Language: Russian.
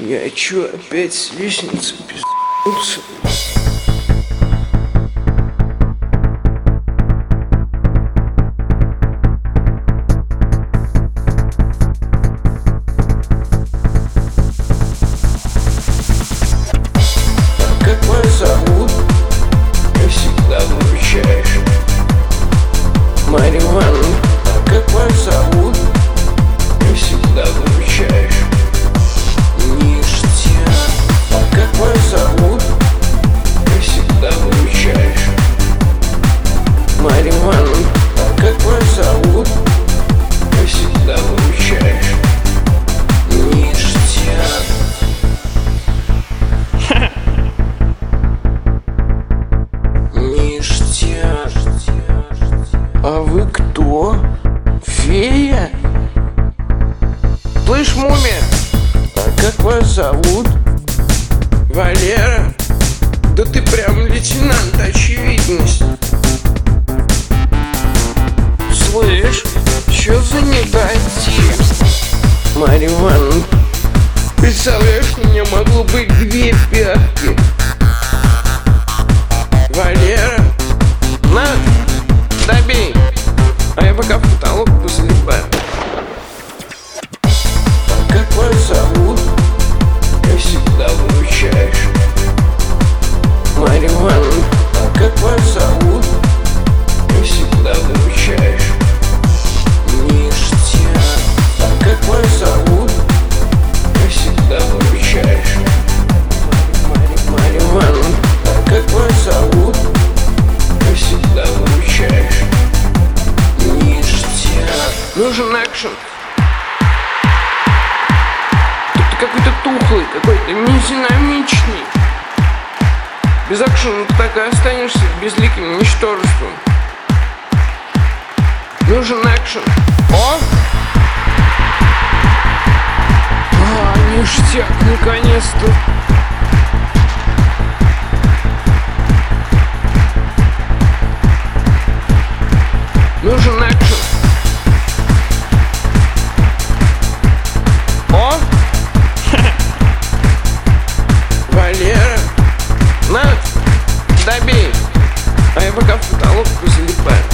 Я чё, опять с лестницы пизднулся? Марья как вас зовут? Ты всегда выручаешь Ништяк Ништяк А вы кто? Фея? Слышь, мумия, а как вас зовут? Валера? Что за недотип? Марья Ивановна, представляешь, у меня могло быть две пятки. Валера, на, добей. А я пока в Нужен экшен. Ты какой-то тухлый, какой-то нединамичный Без экшена ты так и останешься безликим ничтожеством. Нужен экшен. О! А, ништяк, наконец-то добей. А я пока в потолок залипаю.